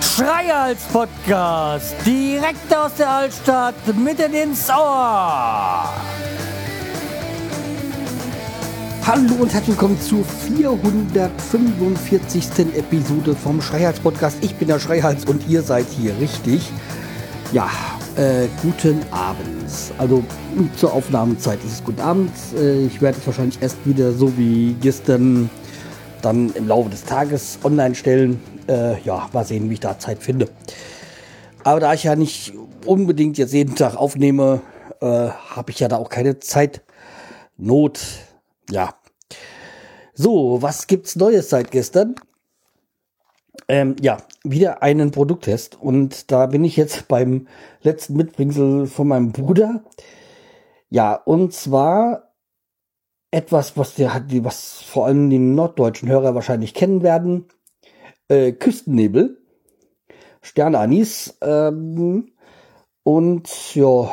Schreihals Podcast, direkt aus der Altstadt, mitten ins Ohr. Hallo und herzlich willkommen zur 445. Episode vom Schreihals Podcast. Ich bin der Schreihals und ihr seid hier richtig. Ja, äh, guten Abend. Also zur Aufnahmezeit ist es guten Abend. Äh, ich werde es wahrscheinlich erst wieder so wie gestern dann im Laufe des Tages online stellen. Äh, ja, mal sehen, wie ich da Zeit finde. Aber da ich ja nicht unbedingt jetzt jeden Tag aufnehme, äh, habe ich ja da auch keine Zeitnot. Ja. So, was gibt's Neues seit gestern? Ähm, ja, wieder einen Produkttest. Und da bin ich jetzt beim letzten Mitbringsel von meinem Bruder. Ja, und zwar etwas, was der hat, was vor allem die norddeutschen Hörer wahrscheinlich kennen werden. Äh, Küstennebel, Sterne Anis ähm, und ja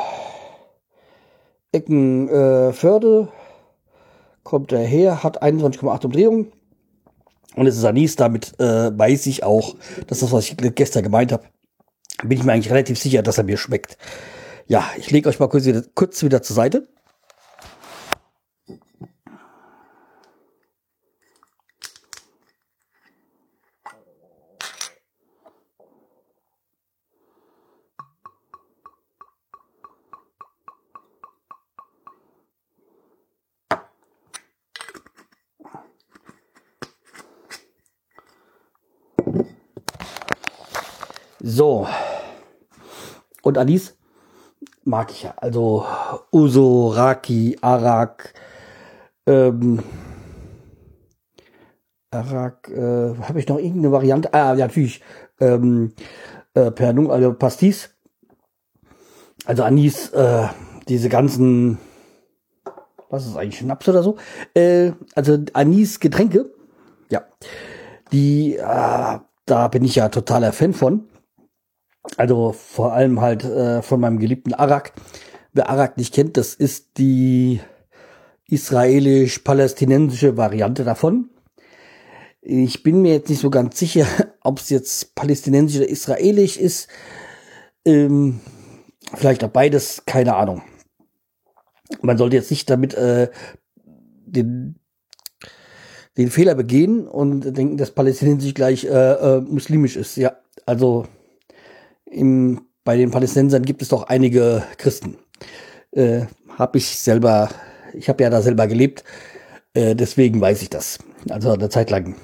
Eckenförde äh, kommt er her, hat 21,8 Umdrehungen und es ist Anis, damit äh, weiß ich auch, dass das, was ich gestern gemeint habe, bin ich mir eigentlich relativ sicher, dass er mir schmeckt. Ja, ich lege euch mal kurz wieder, kurz wieder zur Seite. So. Und Anis mag ich ja. Also Uso, Raki, Arak, ähm, Arak, äh, habe ich noch irgendeine Variante? Ah, ja, natürlich. Ähm, äh, Pernung, also Pastis. Also Anis, äh, diese ganzen, was ist eigentlich, Schnaps oder so? Äh, also Anis Getränke, ja. Die, äh, da bin ich ja totaler Fan von. Also vor allem halt äh, von meinem geliebten Arak. Wer Arak nicht kennt, das ist die israelisch-palästinensische Variante davon. Ich bin mir jetzt nicht so ganz sicher, ob es jetzt palästinensisch oder israelisch ist. Ähm, vielleicht auch beides, keine Ahnung. Man sollte jetzt nicht damit äh, den, den Fehler begehen und denken, dass palästinensisch gleich äh, äh, muslimisch ist. Ja, also im, bei den Palästinensern gibt es doch einige Christen. Äh, habe ich selber, ich habe ja da selber gelebt, äh, deswegen weiß ich das. Also eine Zeit lang.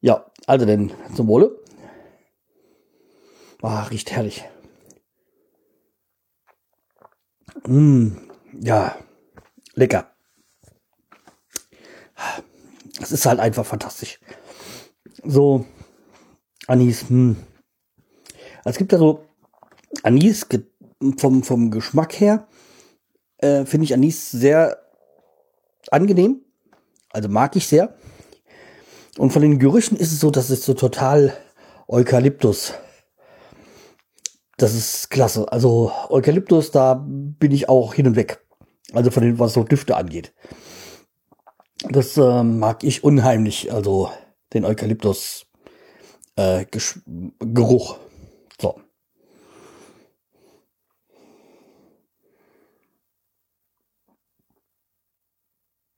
Ja, also denn zum Wohle. Ah, riecht herrlich. Mm, ja, lecker. Es ist halt einfach fantastisch. So, Anis, hm. Es gibt da so Anis vom, vom Geschmack her, äh, finde ich Anis sehr angenehm. Also mag ich sehr. Und von den Gerüchen ist es so, dass es so total Eukalyptus. Das ist klasse. Also Eukalyptus, da bin ich auch hin und weg. Also von den, was so Düfte angeht. Das äh, mag ich unheimlich. Also den Eukalyptus äh, Geruch. So.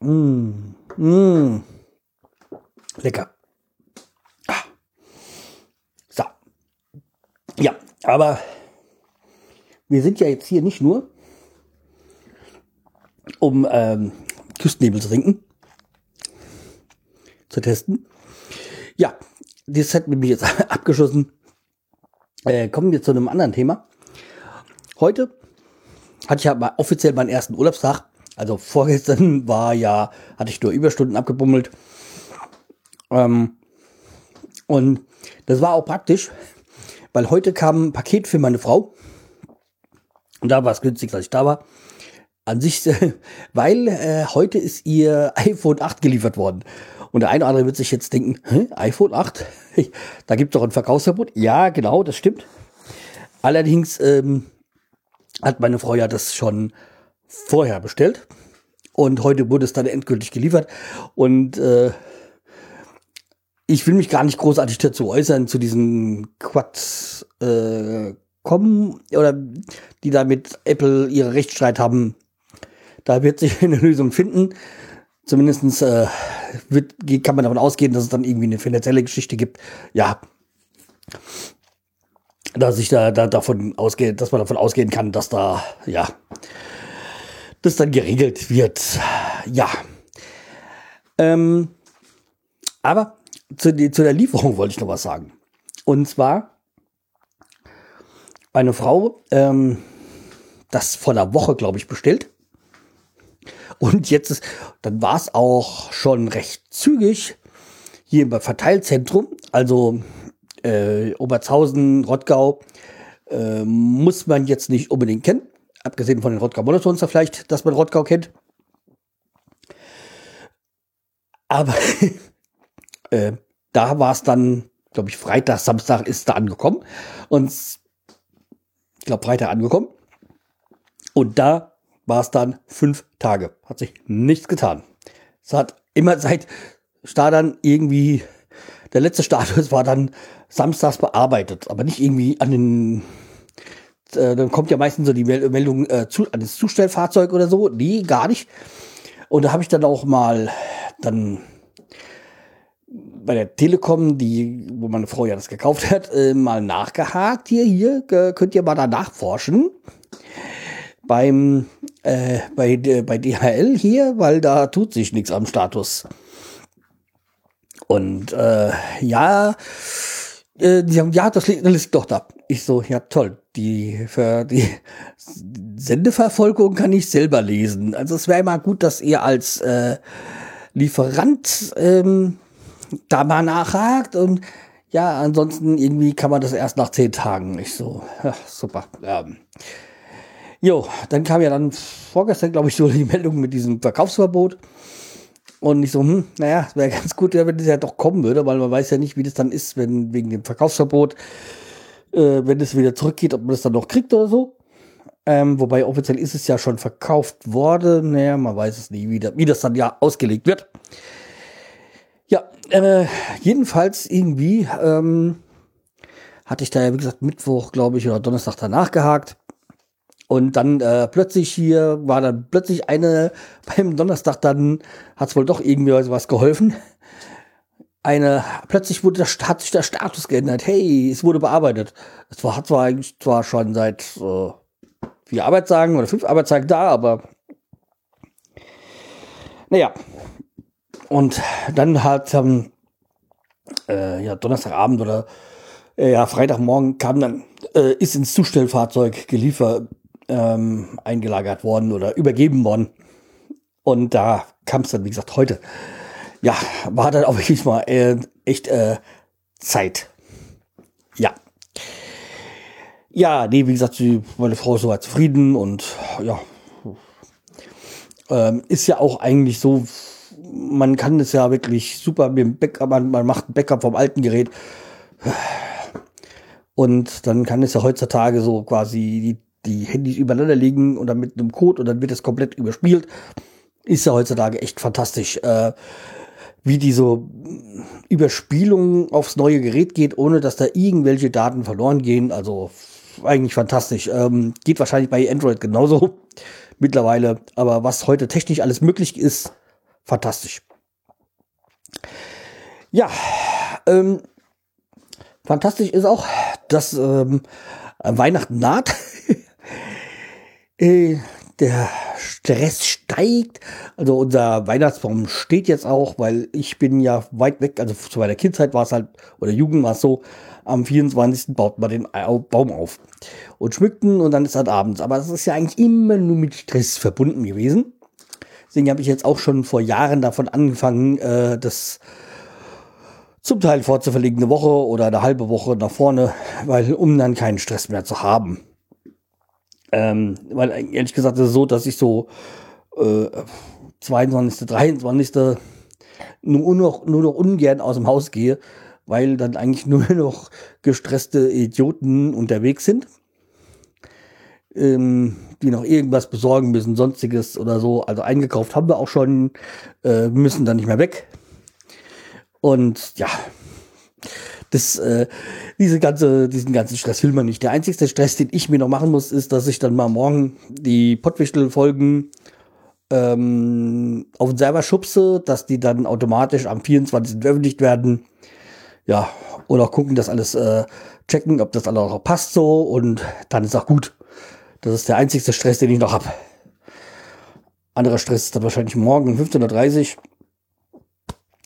Mmh. Mmh. Lecker. Ah. So. Ja, aber wir sind ja jetzt hier nicht nur, um ähm, Küstennebel zu trinken, zu testen. Ja, das hat mich jetzt abgeschossen. Äh, kommen wir zu einem anderen Thema. Heute hatte ich ja mal offiziell meinen ersten Urlaubstag. Also vorgestern war ja, hatte ich nur Überstunden abgebummelt. Ähm, und das war auch praktisch, weil heute kam ein Paket für meine Frau. Und da war es günstig, dass ich da war. An sich, weil äh, heute ist ihr iPhone 8 geliefert worden. Und der eine oder andere wird sich jetzt denken, Hä, iPhone 8? da gibt es doch ein Verkaufsverbot. Ja, genau, das stimmt. Allerdings ähm, hat meine Frau ja das schon vorher bestellt. Und heute wurde es dann endgültig geliefert. Und äh, ich will mich gar nicht großartig dazu äußern, zu diesen Quad äh, kommen oder die da mit Apple ihre Rechtsstreit haben. Da wird sich eine Lösung finden. Zumindest äh, wird, kann man davon ausgehen, dass es dann irgendwie eine finanzielle Geschichte gibt. Ja. Dass ich da, da davon ausgehe, dass man davon ausgehen kann, dass da, ja, das dann geregelt wird. Ja. Ähm, aber zu, die, zu der Lieferung wollte ich noch was sagen. Und zwar eine Frau, ähm, das vor einer Woche, glaube ich, bestellt. Und jetzt ist, dann war es auch schon recht zügig hier im Verteilzentrum, also äh, Oberzhausen, Rottgau, äh, muss man jetzt nicht unbedingt kennen. Abgesehen von den Rottgau Monotons vielleicht, dass man Rottgau kennt. Aber äh, da war es dann, glaube ich, Freitag, Samstag ist da angekommen. Und ich glaube, Freitag angekommen. Und da war es dann fünf Tage. Hat sich nichts getan. Es hat immer seit Start dann irgendwie, der letzte Status war dann samstags bearbeitet, aber nicht irgendwie an den, äh, dann kommt ja meistens so die Meldung äh, zu, an das Zustellfahrzeug oder so. Nee, gar nicht. Und da habe ich dann auch mal dann bei der Telekom, die, wo meine Frau ja das gekauft hat, äh, mal nachgehakt. Hier, hier, äh, könnt ihr mal da nachforschen. Beim, äh, bei, bei DHL hier, weil da tut sich nichts am Status. Und äh, ja, äh, die sagen, ja, das liegt, das liegt doch da. Ich so, ja toll, die, für die Sendeverfolgung kann ich selber lesen. Also es wäre immer gut, dass ihr als äh, Lieferant ähm, da mal nachhakt und ja, ansonsten irgendwie kann man das erst nach zehn Tagen. Ich so, ja, super. Ähm. Jo, dann kam ja dann vorgestern, glaube ich, so die Meldung mit diesem Verkaufsverbot. Und ich so, hm, naja, es wäre ganz gut, wenn das ja doch kommen würde, weil man weiß ja nicht, wie das dann ist, wenn wegen dem Verkaufsverbot, äh, wenn es wieder zurückgeht, ob man das dann noch kriegt oder so. Ähm, wobei offiziell ist es ja schon verkauft worden. Naja, man weiß es nie, wie, wie das dann ja ausgelegt wird. Ja, äh, jedenfalls irgendwie ähm, hatte ich da ja, wie gesagt, Mittwoch, glaube ich, oder Donnerstag danach gehakt. Und dann äh, plötzlich hier war dann plötzlich eine, beim Donnerstag dann hat es wohl doch irgendwie was geholfen. Eine, plötzlich wurde der, hat sich der Status geändert. Hey, es wurde bearbeitet. Es war, hat zwar eigentlich zwar schon seit äh, vier Arbeitstagen oder fünf Arbeitstagen da, aber naja, und dann hat ähm, äh, ja, Donnerstagabend oder äh, ja, Freitagmorgen kam dann, äh, ist ins Zustellfahrzeug geliefert, ähm, eingelagert worden oder übergeben worden. Und da kam es dann, wie gesagt, heute. Ja, war dann auch wirklich mal äh, echt äh, Zeit. Ja. Ja, nee, wie gesagt, sie, meine Frau ist soweit zufrieden und ja, ähm, ist ja auch eigentlich so man kann es ja wirklich super mit dem Backup, man, man macht ein Backup vom alten Gerät. Und dann kann es ja heutzutage so quasi die, die Handys übereinander liegen und dann mit einem Code und dann wird es komplett überspielt. Ist ja heutzutage echt fantastisch, äh, wie die so Überspielung aufs neue Gerät geht, ohne dass da irgendwelche Daten verloren gehen. Also eigentlich fantastisch. Ähm, geht wahrscheinlich bei Android genauso mittlerweile. Aber was heute technisch alles möglich ist, fantastisch. Ja, ähm, fantastisch ist auch, dass ähm, Weihnachten naht. der Stress steigt. Also unser Weihnachtsbaum steht jetzt auch, weil ich bin ja weit weg. Also zu meiner Kindzeit war es halt, oder Jugend war es so, am 24. baut man den Baum auf und schmückten und dann ist halt abends. Aber das ist ja eigentlich immer nur mit Stress verbunden gewesen. Deswegen habe ich jetzt auch schon vor Jahren davon angefangen, äh, das zum Teil vorzuverlegen, eine Woche oder eine halbe Woche nach vorne, weil um dann keinen Stress mehr zu haben. Ähm, weil ehrlich gesagt ist es so, dass ich so äh, 22., 23. Nur noch, nur noch ungern aus dem Haus gehe, weil dann eigentlich nur noch gestresste Idioten unterwegs sind ähm, die noch irgendwas besorgen müssen, sonstiges oder so. Also eingekauft haben wir auch schon, äh, müssen dann nicht mehr weg. Und ja, das, äh, diese ganze, diesen ganzen Stress will man nicht. Der einzigste Stress, den ich mir noch machen muss, ist, dass ich dann mal morgen die Pottwichtel-Folgen ähm, auf den Server schubse, dass die dann automatisch am 24. veröffentlicht werden. Ja, und auch gucken, dass alles äh, checken, ob das alles auch passt so und dann ist auch gut. Das ist der einzigste Stress, den ich noch habe. Anderer Stress ist dann wahrscheinlich morgen um 15.30 Uhr,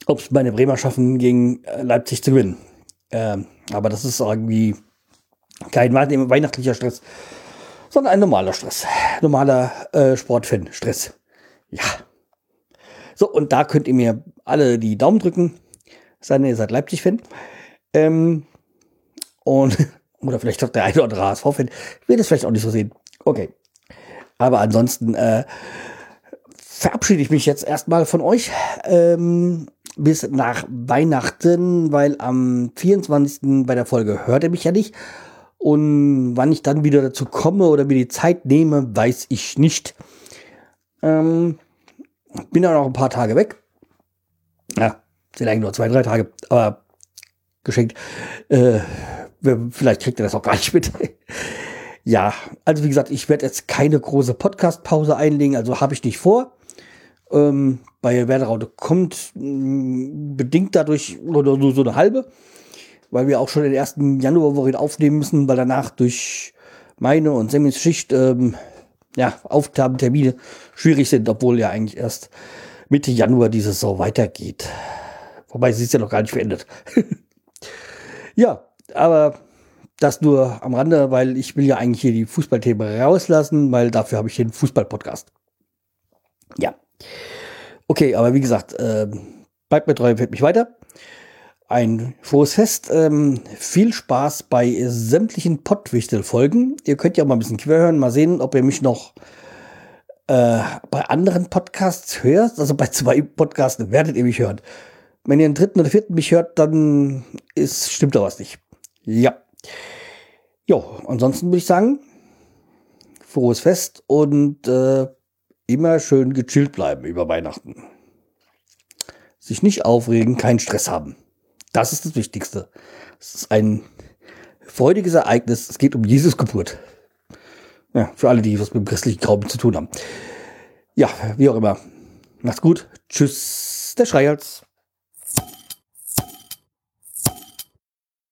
ob es meine Bremer schaffen, gegen äh, Leipzig zu gewinnen. Ähm, aber das ist irgendwie kein weihnachtlicher Stress, sondern ein normaler Stress. Normaler äh, Sportfan-Stress. Ja. So, und da könnt ihr mir alle die Daumen drücken. Seid ihr seid Leipzig-Fan. Ähm, und, oder vielleicht auch der eine oder andere HSV-Fan. Will das vielleicht auch nicht so sehen. Okay. Aber ansonsten äh, verabschiede ich mich jetzt erstmal von euch. Ähm, bis nach Weihnachten, weil am 24. bei der Folge hört er mich ja nicht. Und wann ich dann wieder dazu komme oder mir die Zeit nehme, weiß ich nicht. Ähm, bin dann noch ein paar Tage weg. Ja, sind eigentlich nur zwei, drei Tage, aber geschenkt. Äh, vielleicht kriegt ihr das auch gar nicht mit. ja, also wie gesagt, ich werde jetzt keine große Podcast-Pause einlegen, also habe ich nicht vor. Ähm, bei Werderaute kommt mm, bedingt dadurch oder nur so eine halbe, weil wir auch schon den ersten Januarwoche aufnehmen müssen, weil danach durch meine und Semis Schicht ähm, ja, Aufgabentermine schwierig sind, obwohl ja eigentlich erst Mitte Januar die Saison weitergeht. Wobei sie ist ja noch gar nicht beendet. ja, aber das nur am Rande, weil ich will ja eigentlich hier die Fußballthemen rauslassen, weil dafür habe ich den Fußball-Podcast. Ja. Okay, aber wie gesagt, äh, bleibt mir treu, fällt mich weiter. Ein frohes Fest. Ähm, viel Spaß bei sämtlichen Pottwichtel-Folgen. Ihr könnt ja mal ein bisschen quer hören, mal sehen, ob ihr mich noch äh, bei anderen Podcasts hört. Also bei zwei Podcasts werdet ihr mich hören. Wenn ihr den dritten oder vierten mich hört, dann ist, stimmt da was nicht. Ja. Jo, ansonsten würde ich sagen, frohes Fest und äh, immer schön gechillt bleiben über Weihnachten. Sich nicht aufregen, keinen Stress haben. Das ist das Wichtigste. Es ist ein freudiges Ereignis. Es geht um Jesus Geburt. Ja, für alle, die was mit dem christlichen Glauben zu tun haben. Ja, wie auch immer. Macht's gut. Tschüss, der Schreihals.